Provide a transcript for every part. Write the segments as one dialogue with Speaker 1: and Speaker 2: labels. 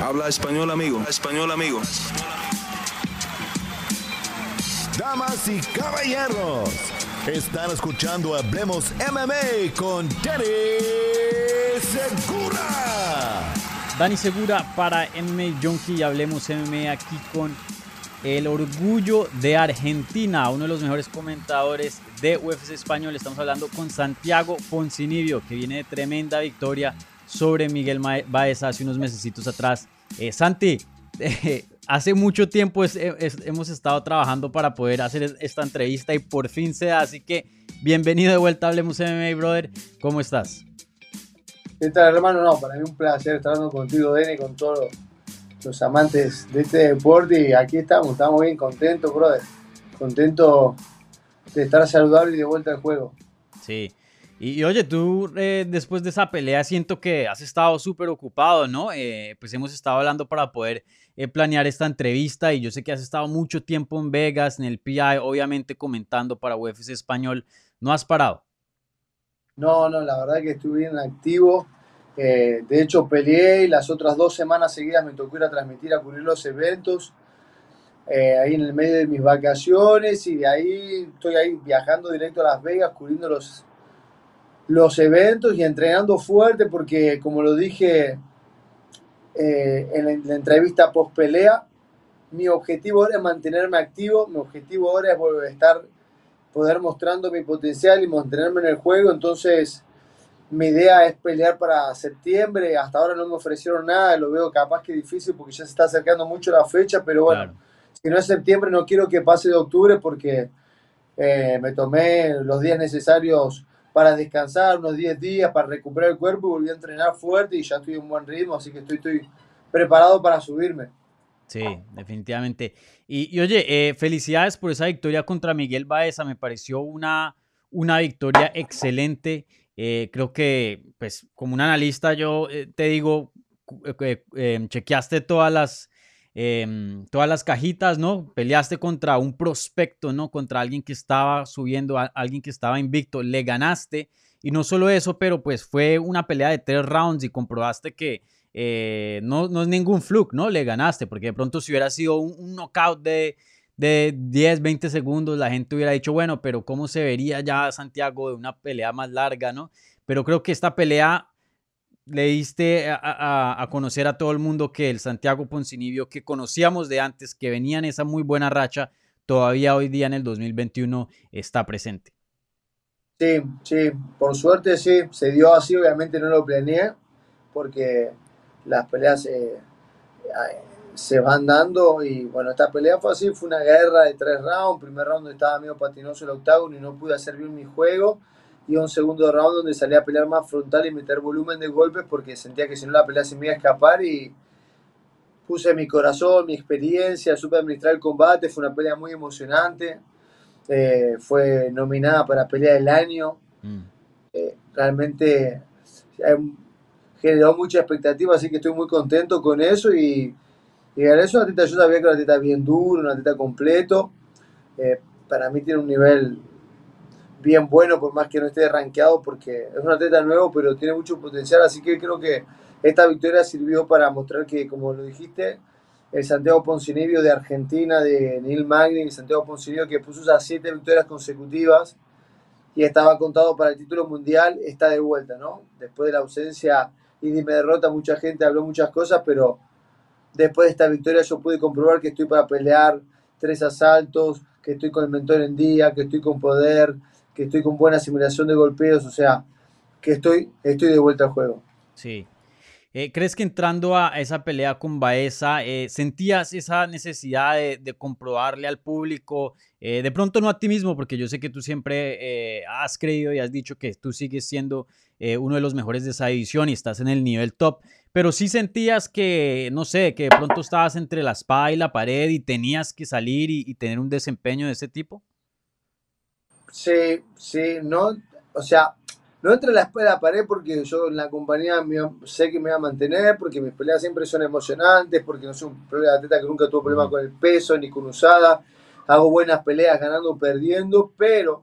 Speaker 1: Habla español, amigo. español, amigo.
Speaker 2: Damas y caballeros, están escuchando Hablemos MMA con Dani Segura.
Speaker 3: Dani Segura para MMA Junkie y Hablemos MMA aquí con el orgullo de Argentina, uno de los mejores comentadores de UFC español. Estamos hablando con Santiago Poncinibio, que viene de tremenda victoria sobre Miguel Baez hace unos meses atrás. Eh, Santi, eh, hace mucho tiempo hemos estado trabajando para poder hacer esta entrevista y por fin se da, así que bienvenido de vuelta a Hablemos MMA, brother. ¿Cómo estás?
Speaker 4: ¿Qué tal, hermano? No, para mí un placer estar hablando contigo, Dene, con todos los amantes de este deporte y aquí estamos, estamos bien contentos, brother. Contentos de estar saludable y de vuelta al juego.
Speaker 3: Sí, y, oye, tú eh, después de esa pelea siento que has estado súper ocupado, ¿no? Eh, pues hemos estado hablando para poder eh, planear esta entrevista y yo sé que has estado mucho tiempo en Vegas, en el PI, obviamente comentando para UFC Español. ¿No has parado?
Speaker 4: No, no, la verdad que estuve bien activo. de hecho, peleé y las otras dos semanas seguidas me tocó ir a transmitir, a cubrir los eventos. ahí en el medio de mis vacaciones y de ahí estoy ahí viajando directo a Las Vegas, cubriendo los los eventos y entrenando fuerte porque, como lo dije eh, en la, entrevista post pelea, mi objetivo ahora es mantenerme activo, mi objetivo ahora es volver a estar, poder mostrando mi potencial y mantenerme en el juego, entonces mi idea es pelear para septiembre, hasta ahora no me ofrecieron nada, lo veo capaz que difícil porque ya se está acercando mucho la fecha, pero bueno, si no es septiembre no quiero que pase de octubre porque eh, me tomé los días necesarios para descansar unos 10 días, para recuperar el cuerpo y volví a entrenar fuerte y ya estoy en buen ritmo, así que estoy, estoy preparado para subirme.
Speaker 3: Sí, definitivamente. Y, oye, eh, felicidades por esa victoria contra Miguel Baeza, me pareció una, una victoria excelente. Eh, creo que, pues, como un analista, yo eh, te digo, chequeaste todas las Em, todas las cajitas, ¿no? Peleaste contra un prospecto, ¿no? Contra alguien que estaba subiendo, alguien que estaba invicto, le ganaste. Y no solo eso, pero pues fue una pelea de tres rounds y comprobaste que eh, no, no, es ningún fluke, ¿no? Le ganaste, porque de pronto si hubiera sido un, knockout de, de 10, 20 segundos, la gente hubiera dicho, bueno, pero ¿cómo se vería ya Santiago de una pelea más larga, ¿no? Pero creo que esta pelea le diste a, conocer a todo el mundo que el Santiago Poncinibio que conocíamos de antes, que venía en esa muy buena racha, todavía hoy día en el 2021 está presente.
Speaker 4: Sí, sí, por suerte sí, se dio así, obviamente no lo planeé, porque las peleas eh, se van dando y bueno, esta pelea fue así, fue una guerra de tres rounds, primer round estaba medio patinoso el octágono y no pude hacer bien mi juego, y un segundo round donde salí a pelear más frontal y meter volumen de golpes porque sentía que si no la pelea se me iba a escapar y puse mi corazón, mi experiencia, supe administrar el combate, fue una pelea muy emocionante, eh, fue nominada para pelea del año, mm. eh, realmente eh, generó mucha expectativa, así que estoy muy contento con eso y, y eso, una teta, yo sabía que una teta bien duro, una teta completo, para mí tiene un nivel bien bueno, por más que no esté rankeado, porque es un atleta nuevo, pero tiene mucho potencial. Así que creo que esta victoria sirvió para mostrar que, como lo dijiste, el Santiago Poncinibio de Argentina, de Neil Magni, el Santiago Poncinibio que puso esas siete victorias consecutivas y estaba contado para el título mundial, está de vuelta, ¿no? Después de la ausencia y de mi derrota, mucha gente habló muchas cosas, pero después de esta victoria yo pude comprobar que estoy para pelear tres asaltos, que estoy con el mentor en día, que estoy con poder, que estoy con buena simulación de golpeos, o sea, que estoy, estoy de vuelta al juego.
Speaker 3: Sí. Eh, ¿Crees que entrando a esa pelea con Baeza, eh, sentías esa necesidad de, comprobarle al público, eh, de pronto no a ti mismo, porque yo sé que tú siempre has creído y has dicho que tú sigues siendo uno de los mejores de esa división y estás en el nivel top, pero sí sentías que, no sé, que de pronto estabas entre la espada y la pared y tenías que salir y tener un desempeño de ese tipo?
Speaker 4: Sí, sí, no, o sea, no entre la espalda a la pared porque yo en la compañía sé que me voy a mantener, porque mis peleas siempre son emocionantes, porque no soy un atleta que nunca tuvo problemas con el peso ni con usada, hago buenas peleas ganando o perdiendo, pero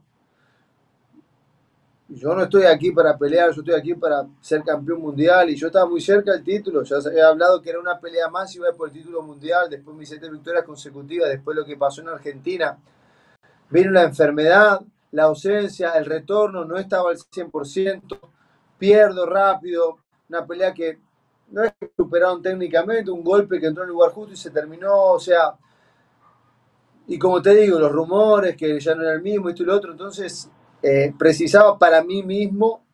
Speaker 4: yo no estoy aquí para pelear, yo estoy aquí para ser campeón mundial y yo estaba muy cerca del título, ya he hablado que era una pelea más y iba por el título mundial, después mis siete victorias consecutivas, después lo que pasó en Argentina, vino la enfermedad, la ausencia, el retorno, no estaba al 100%, pierdo rápido, una pelea que no es que superaron técnicamente, un golpe que entró en lugar justo y se terminó, o sea, y como te digo, los rumores que ya no era el mismo, esto y lo otro, entonces eh, precisaba para mí mismo,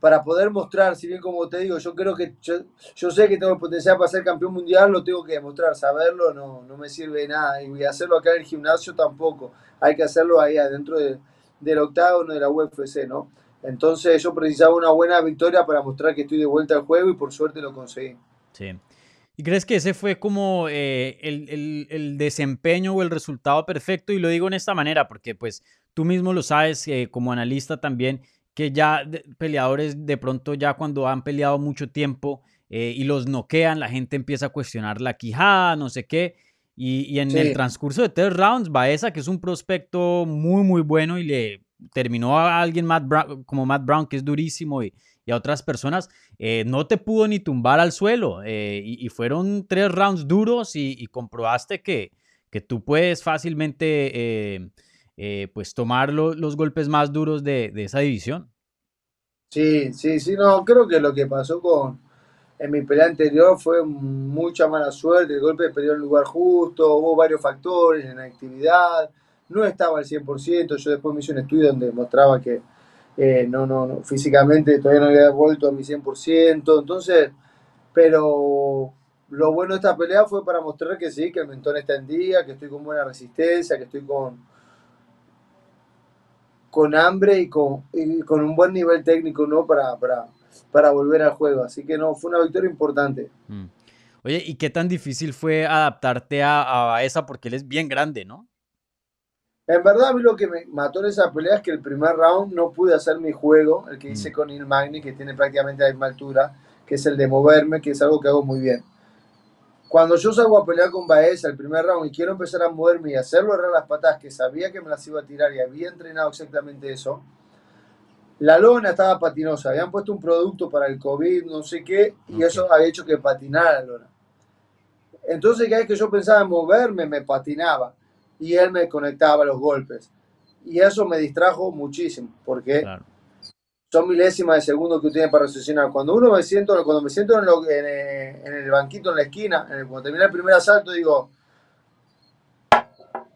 Speaker 4: para poder mostrar, si bien como te digo, yo creo que yo, sé que tengo el potencial para ser campeón mundial, lo tengo que demostrar, saberlo no, no me sirve de nada, y hacerlo acá en el gimnasio tampoco, hay que hacerlo ahí adentro del octágono de la UFC, ¿no? Entonces yo precisaba una buena victoria para mostrar que estoy de vuelta al juego y por suerte lo conseguí.
Speaker 3: Sí. ¿Y crees que ese fue como eh, el, desempeño o el resultado perfecto? Y lo digo en esta manera porque pues tú mismo lo sabes eh, como analista también, que ya peleadores de pronto ya cuando han peleado mucho tiempo eh, y los noquean, la gente empieza a cuestionar la quijada, no sé qué. Y, en el transcurso de tres rounds, Baeza, que es un prospecto muy, muy bueno y le terminó a alguien como Matt Brown, que es durísimo, y, a otras personas, eh, no te pudo ni tumbar al suelo. Eh, y, fueron tres rounds duros y, comprobaste que, que, tú puedes fácilmente eh, pues tomar los golpes más duros de, esa división.
Speaker 4: Sí, sí, sí, no, creo que lo que pasó con en mi pelea anterior fue mucha mala suerte, el golpe perdió en lugar justo, hubo varios factores, en la actividad, no estaba al 100%, yo después me hice un estudio donde mostraba que eh, no, no, no, físicamente todavía no había vuelto a mi 100%, entonces, pero lo bueno de esta pelea fue para mostrar que sí, que el mentón está en día, que estoy con buena resistencia, que estoy con, con hambre y con, con un buen nivel técnico ¿no? para, para, para volver al juego. Así que no, fue una victoria importante. Mm.
Speaker 3: Oye, ¿y qué tan difícil fue adaptarte a, a esa? Porque él es bien grande, ¿no?
Speaker 4: En verdad, a mí lo que me mató en esa pelea es que el primer round no pude hacer mi juego, el que hice mm. con Il Magni, que tiene prácticamente la misma altura, que es el de moverme, que es algo que hago muy bien. Cuando yo salgo a pelear con Baeza el primer round y quiero empezar a moverme y hacerlo errar las patas, que sabía que me las iba a tirar y había entrenado exactamente eso, la lona estaba patinosa. Habían puesto un producto para el COVID, no sé qué, y eso había hecho que patinara la lona. Entonces, cada vez que yo pensaba en moverme, me patinaba y él me conectaba los golpes. Y eso me distrajo muchísimo, porque son milésimas de segundo que tiene para reaccionar. Cuando uno me siento, cuando me siento en, en, el banquito en la esquina, cuando termina el primer asalto, digo,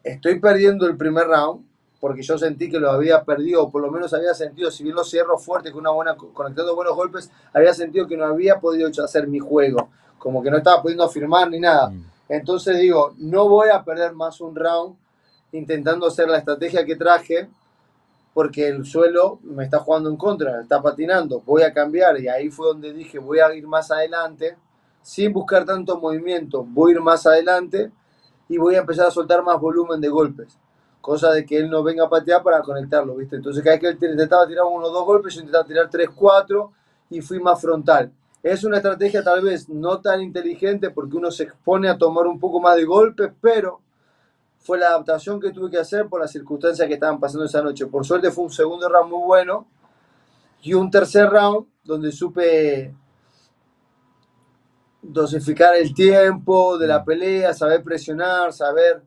Speaker 4: estoy perdiendo el primer round, porque yo sentí que lo había perdido, o por lo menos había sentido, si bien lo cierro fuerte, con una buena, conectando buenos golpes, había sentido que no había podido hacer mi juego, como que no estaba pudiendo firmar ni nada. Mm. Entonces digo, no voy a perder más un round intentando hacer la estrategia que traje, porque el suelo me está jugando en contra, está patinando, voy a cambiar y ahí fue donde dije, voy a ir más adelante, sin buscar tanto movimiento, voy a ir más adelante y voy a empezar a soltar más volumen de golpes, cosa de que él no venga a patear para conectarlo, ¿viste? Entonces cada vez que él intentaba tirar uno o dos golpes, yo intentaba tirar tres, cuatro y fui más frontal. Es una estrategia tal vez no tan inteligente porque uno se expone a tomar un poco más de golpes, pero fue la adaptación que tuve que hacer por las circunstancias que estaban pasando esa noche. Por suerte fue un segundo round muy bueno y un tercer round donde supe dosificar el tiempo de la pelea, saber presionar, saber,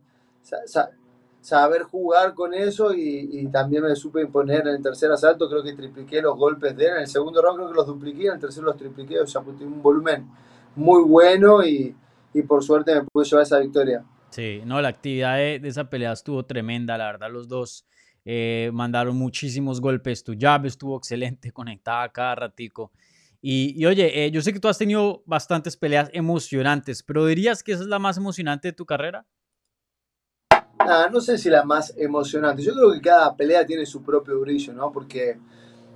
Speaker 4: saber jugar con eso y, también me supe imponer en el tercer asalto, creo que tripliqué los golpes de él, en el segundo round creo que los dupliqué, en el tercero los tripliqué, o sea, un volumen muy bueno y, por suerte me pude llevar esa victoria.
Speaker 3: Sí, no, la actividad de, esa pelea estuvo tremenda, la verdad, los dos eh, mandaron muchísimos golpes, tu jab estuvo excelente, conectada cada ratico. Y, oye, eh, yo sé que tú has tenido bastantes peleas emocionantes, pero ¿dirías que esa es la más emocionante de tu carrera?
Speaker 4: no sé si la más emocionante. Yo creo que cada pelea tiene su propio brillo, ¿no? Porque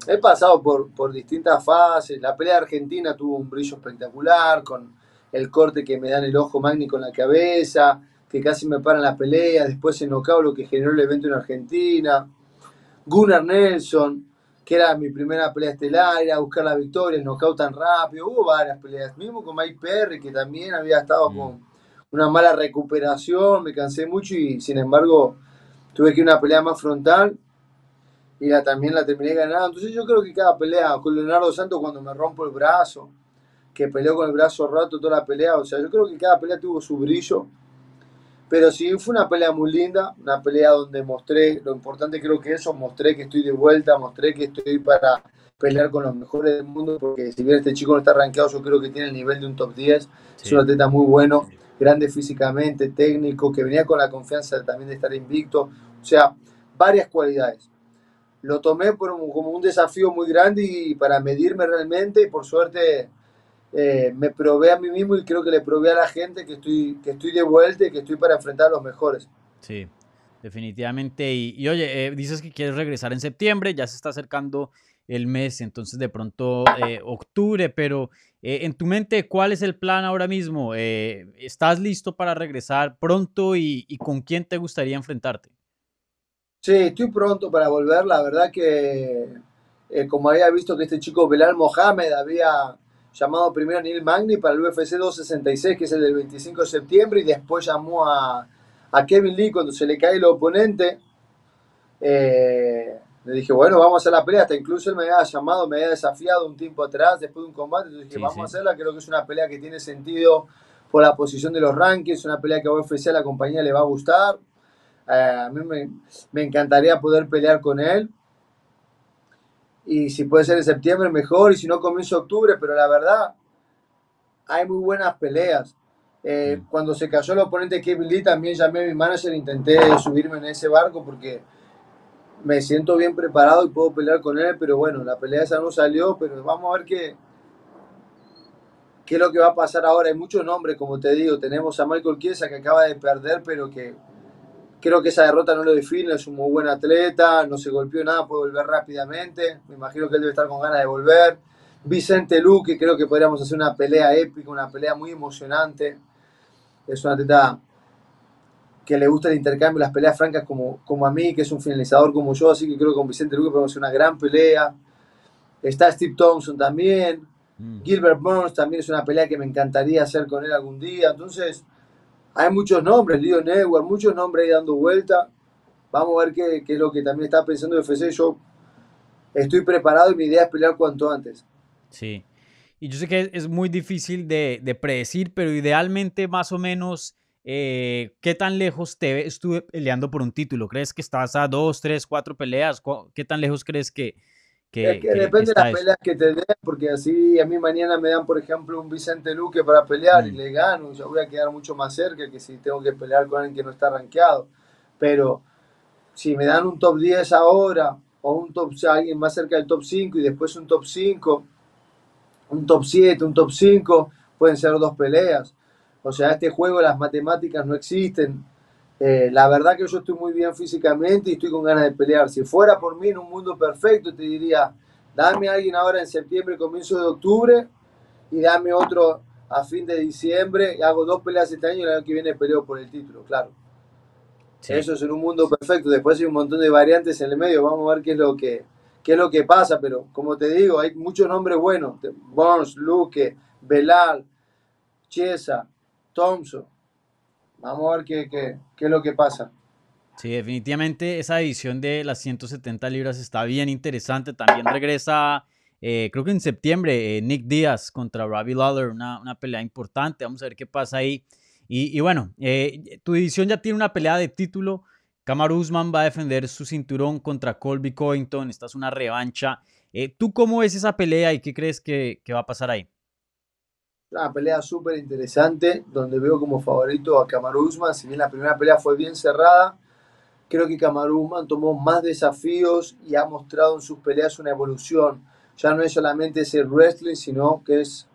Speaker 4: he pasado por, por distintas fases. La pelea argentina tuvo un brillo espectacular, con el corte que me dan el ojo magnífico en la cabeza, que casi me paran la pelea. Después el knockout, lo que generó el evento en Argentina. Gunnar Nelson, que era mi primera pelea estelar, era buscar la victoria, el knockout tan rápido. Hubo varias peleas, mismo con Mike Perry, que también había estado mm. con una mala recuperación, me cansé mucho y sin embargo tuve que ir una pelea más frontal. y la, también la terminé ganando. Entonces yo creo que cada pelea con Leonardo Santos cuando me rompo el brazo, que peleó con el brazo roto toda la pelea, o sea, yo creo que cada pelea tuvo su brillo. Pero sí, fue una pelea muy linda, una pelea donde mostré, lo importante creo que eso, mostré que estoy de vuelta, mostré que estoy para pelear con los mejores del mundo, porque si bien este chico no está rankeado, yo creo que tiene el nivel de un top 10, es un atleta muy bueno, grande físicamente, técnico, que venía con la confianza también de estar invicto, o sea, varias cualidades. Lo tomé por como un desafío muy grande y para medirme realmente, y por suerte eh, me probé a mí mismo y creo que le probé a la gente que estoy, que estoy de vuelta y que estoy para enfrentar a los mejores.
Speaker 3: Sí, definitivamente. Y, oye, eh, dices que quieres regresar en septiembre, ya se está acercando el mes, entonces de pronto eh, octubre, pero eh, en tu mente, ¿cuál es el plan ahora mismo? Eh, ¿Estás listo para regresar pronto y, con quién te gustaría enfrentarte?
Speaker 4: Sí, estoy pronto para volver. La verdad que, como había visto que este chico Belal Mohamed había llamado primero a Neil Magni para el UFC 266, que es el del 25 de septiembre, y después llamó a, a Kevin Lee cuando se le cae el oponente. Eh, le dije, bueno, vamos a hacer la pelea. Hasta incluso él me había llamado, me había desafiado un tiempo atrás, después de un combate. Entonces dije, vamos a hacerla. Creo que es una pelea que tiene sentido por la posición de los rankings. Una pelea que a UFC a la compañía le va a gustar. Eh, a mí me, me, encantaría poder pelear con él. Y si puede ser en septiembre, mejor. Y si no, comienzo octubre. Pero la verdad, hay muy buenas peleas. Eh, cuando se cayó el oponente Kevin Lee, también llamé a mi manager e intenté subirme en ese barco porque me siento bien preparado y puedo pelear con él, pero bueno, la pelea esa no salió, pero vamos a ver qué, qué es lo que va a pasar ahora. Hay muchos nombres, como te digo, tenemos a Michael Chiesa que acaba de perder, pero que creo que esa derrota no lo define, es un muy buen atleta, no se golpeó nada, puede volver rápidamente, me imagino que él debe estar con ganas de volver. Vicente Luque, creo que podríamos hacer una pelea épica, una pelea muy emocionante. Es un atleta que le gusta el intercambio, las peleas francas como, como a mí, que es un finalizador como yo, así que creo que con Vicente Luque podemos hacer una gran pelea. Está Steve Thompson también. Mm. Gilbert Burns también es una pelea que me encantaría hacer con él algún día. Entonces, hay muchos nombres, Leo Network, muchos nombres ahí dando vuelta. Vamos a ver qué, es lo que también está pensando FC. Yo estoy preparado y mi idea es pelear cuanto antes.
Speaker 3: Sí. Y yo sé que es muy difícil de, de predecir, pero idealmente más o menos eh, ¿qué tan lejos te estuve peleando por un título? ¿Crees que estás a dos, tres, cuatro peleas? ¿Qué tan lejos crees que...
Speaker 4: que, depende de las peleas que te den, porque así a mí mañana me dan, por ejemplo, un Vicente Luque para pelear y mm. le gano, ya voy a quedar mucho más cerca que si tengo que pelear con alguien que no está rankeado. Pero si me dan un top 10 ahora, o un top, alguien más cerca del top 5 y después un top 5, un top 7, un top 5, pueden ser dos peleas. O sea, este juego las matemáticas no existen. Eh, la verdad que yo estoy muy bien físicamente y estoy con ganas de pelear. Si fuera por mí en un mundo perfecto, te diría, dame a alguien ahora en septiembre, comienzo de octubre, y dame otro a fin de diciembre, y hago dos peleas este año y el año que viene peleo por el título, claro. Eso es en un mundo perfecto. Después hay un montón de variantes en el medio. Vamos a ver qué es lo que, qué es lo que pasa. Pero como te digo, hay muchos nombres buenos. Burns, Luque, Belal, Chiesa, Thompson. Vamos a ver qué, qué, qué, es lo que pasa.
Speaker 3: Sí, definitivamente esa edición de las 170 libras está bien interesante. También regresa, eh, creo que en septiembre, eh, Nick Díaz contra Robbie Lawler, una, una, pelea importante. Vamos a ver qué pasa ahí. Y, y bueno, eh, tu edición ya tiene una pelea de título. Kamaru Usman va a defender su cinturón contra Colby Covington. Esta es una revancha. ¿Tú cómo ves esa pelea y qué crees que, que va a pasar ahí?
Speaker 4: Una pelea súper interesante, donde veo como favorito a Kamaru Usman. Si bien la primera pelea fue bien cerrada, creo que Kamaru Usman tomó más desafíos y ha mostrado en sus peleas una evolución. Ya no es solamente ese wrestling, sino que es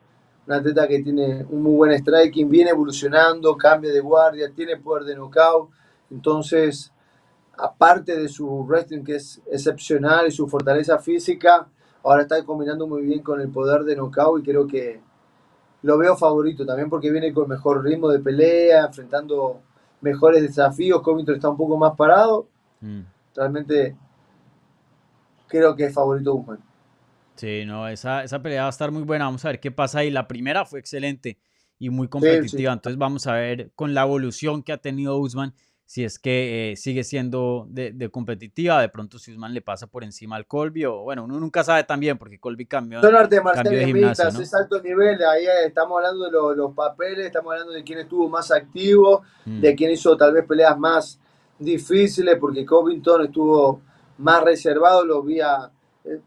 Speaker 4: un atleta que tiene un muy buen striking, viene evolucionando, cambia de guardia, tiene poder de knockout. Entonces, aparte de su wrestling que es excepcional y su fortaleza física, ahora está combinando muy bien con el poder de knockout y creo que lo veo favorito también porque viene con mejor ritmo de pelea, enfrentando mejores desafíos. Covington está un poco más parado. Mm. Realmente creo que es favorito Usman.
Speaker 3: Sí, no, esa, esa pelea va a estar muy buena. Vamos a ver qué pasa ahí. La primera fue excelente y muy competitiva. Entonces vamos a ver con la evolución que ha tenido Usman si es que eh, sigue siendo de, competitiva, de pronto si Usman le pasa por encima al Colby, o bueno, uno nunca sabe también, porque Colby cambió.
Speaker 4: Son artes marciales mixtas, es alto nivel, ahí estamos hablando de los papeles, estamos hablando de quién estuvo más activo, mm. de quién hizo tal vez peleas más difíciles, porque Covington estuvo más reservado, lo vi a eh,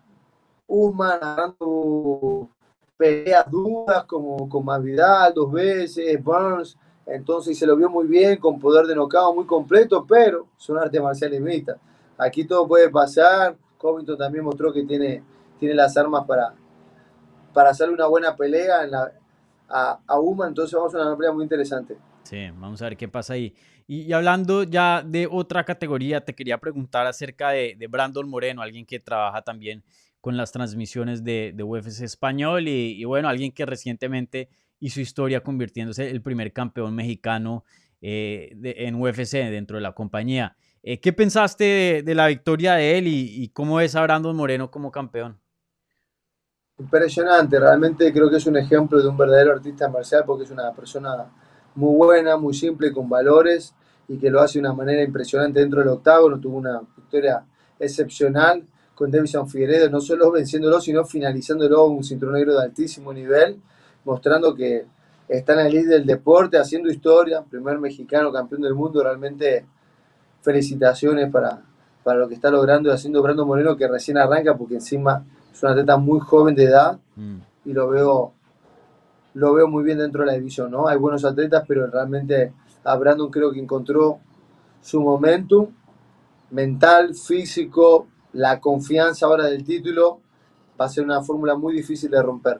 Speaker 4: Usman agarrando peleas duras como con Masvidal dos veces, Burns entonces se lo vio muy bien, con poder de nocao muy completo, pero son artes marciales mixtas. Aquí todo puede pasar. Covington también mostró que tiene, tiene las armas para, para hacerle una buena pelea en la, a, a Uma, entonces vamos a una pelea muy interesante.
Speaker 3: Sí, vamos a ver qué pasa ahí. Y, hablando ya de otra categoría, te quería preguntar acerca de, de, Brandon Moreno, alguien que trabaja también con las transmisiones de, de UFC español y, y, bueno, alguien que recientemente y su historia convirtiéndose el primer campeón mexicano eh, en UFC dentro de la compañía. Eh, ¿Qué pensaste de, la victoria de él y, cómo es a Brandon Moreno como campeón?
Speaker 4: Impresionante, realmente creo que es un ejemplo de un verdadero artista marcial porque es una persona muy buena, muy simple, con valores y que lo hace de una manera impresionante dentro del octágono. Tuvo una victoria excepcional con Davison Figueredo, no solo venciéndolo, sino finalizándolo un cinturón negro de altísimo nivel mostrando que está en el líder del deporte, haciendo historia, primer mexicano campeón del mundo, realmente felicitaciones para, para lo que está logrando y haciendo Brando Moreno, que recién arranca, porque encima es un atleta muy joven de edad mm. y lo veo, lo veo muy bien dentro de la división, ¿no? Hay buenos atletas, pero realmente a Brandon creo que encontró su momentum mental, físico, la confianza ahora del título, va a ser una fórmula muy difícil de romper.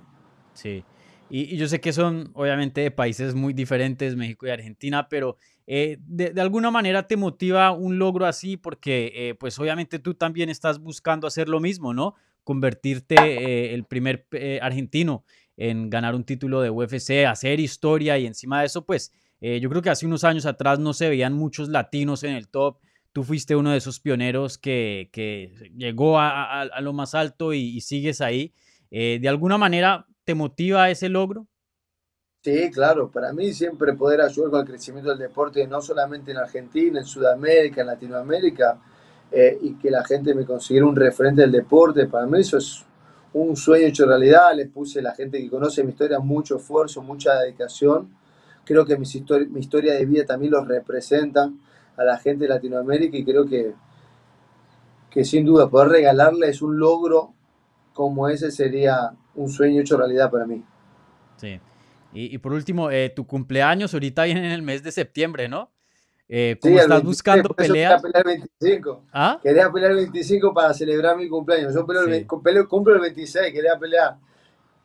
Speaker 3: Sí. Y, yo sé que son obviamente de países muy diferentes, México y Argentina, pero eh, de, alguna manera te motiva un logro así porque eh, pues obviamente tú también estás buscando hacer lo mismo, ¿no? Convertirte eh, el primer argentino en ganar un título de UFC, hacer historia y encima de eso pues yo creo que hace unos años atrás no se veían muchos latinos en el top. Tú fuiste uno de esos pioneros que, que llegó a, a, lo más alto y, y sigues ahí. de alguna manera ¿Te motiva ese logro?
Speaker 4: Sí, claro. Para mí siempre poder ayudar con el crecimiento del deporte, no solamente en Argentina, en Sudamérica, en Latinoamérica, eh, y que la gente me consiguiera un referente del deporte, para mí eso es un sueño hecho realidad. Les puse la gente que conoce mi historia mucho esfuerzo, mucha dedicación. Creo que mi historia de vida también los representa a la gente de Latinoamérica y creo que, que sin duda poder regalarles un logro como ese sería un sueño hecho realidad para mí.
Speaker 3: Sí. Y, por último, eh, tu cumpleaños ahorita viene en el mes de septiembre, ¿no? Eh, ¿Cómo estás buscando peleas?
Speaker 4: Quería pelear el 25. ¿Ah? Quería pelear el 25 para celebrar mi cumpleaños. Yo peleo el, cumplo el 26, quería pelear.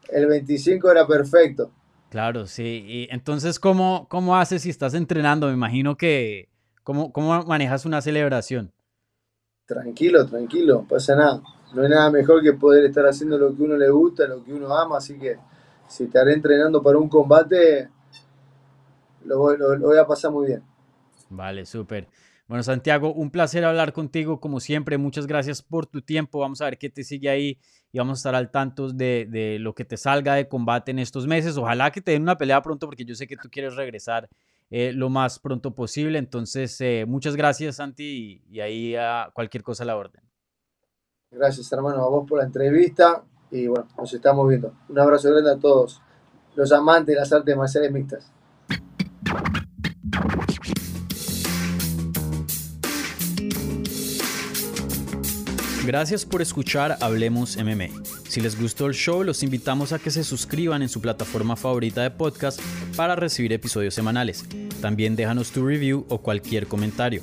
Speaker 4: El 25 era perfecto.
Speaker 3: Claro, sí. Y entonces, ¿cómo, cómo haces si estás entrenando? Me imagino que. ¿Cómo, cómo manejas una celebración?
Speaker 4: Tranquilo, tranquilo, pasa nada no hay nada mejor que poder estar haciendo lo que uno le gusta, lo que uno ama, así que si estaré entrenando para un combate, lo voy, a pasar muy bien.
Speaker 3: Vale, súper. Bueno, Santiago, un placer hablar contigo como siempre. Muchas gracias por tu tiempo. Vamos a ver qué te sigue ahí y vamos a estar al tanto de, lo que te salga de combate en estos meses. Ojalá que te den una pelea pronto porque yo sé que tú quieres regresar eh, lo más pronto posible. Entonces, eh, muchas gracias, Santi, y, y ahí a cualquier cosa a la orden.
Speaker 4: Gracias, hermano, a vos por la entrevista y bueno, nos estamos viendo. Un abrazo grande a todos los amantes de las artes marciales mixtas.
Speaker 3: Gracias por escuchar Hablemos MMA. Si les gustó el show, los invitamos a que se suscriban en su plataforma favorita de podcast para recibir episodios semanales. También déjanos tu review o cualquier comentario.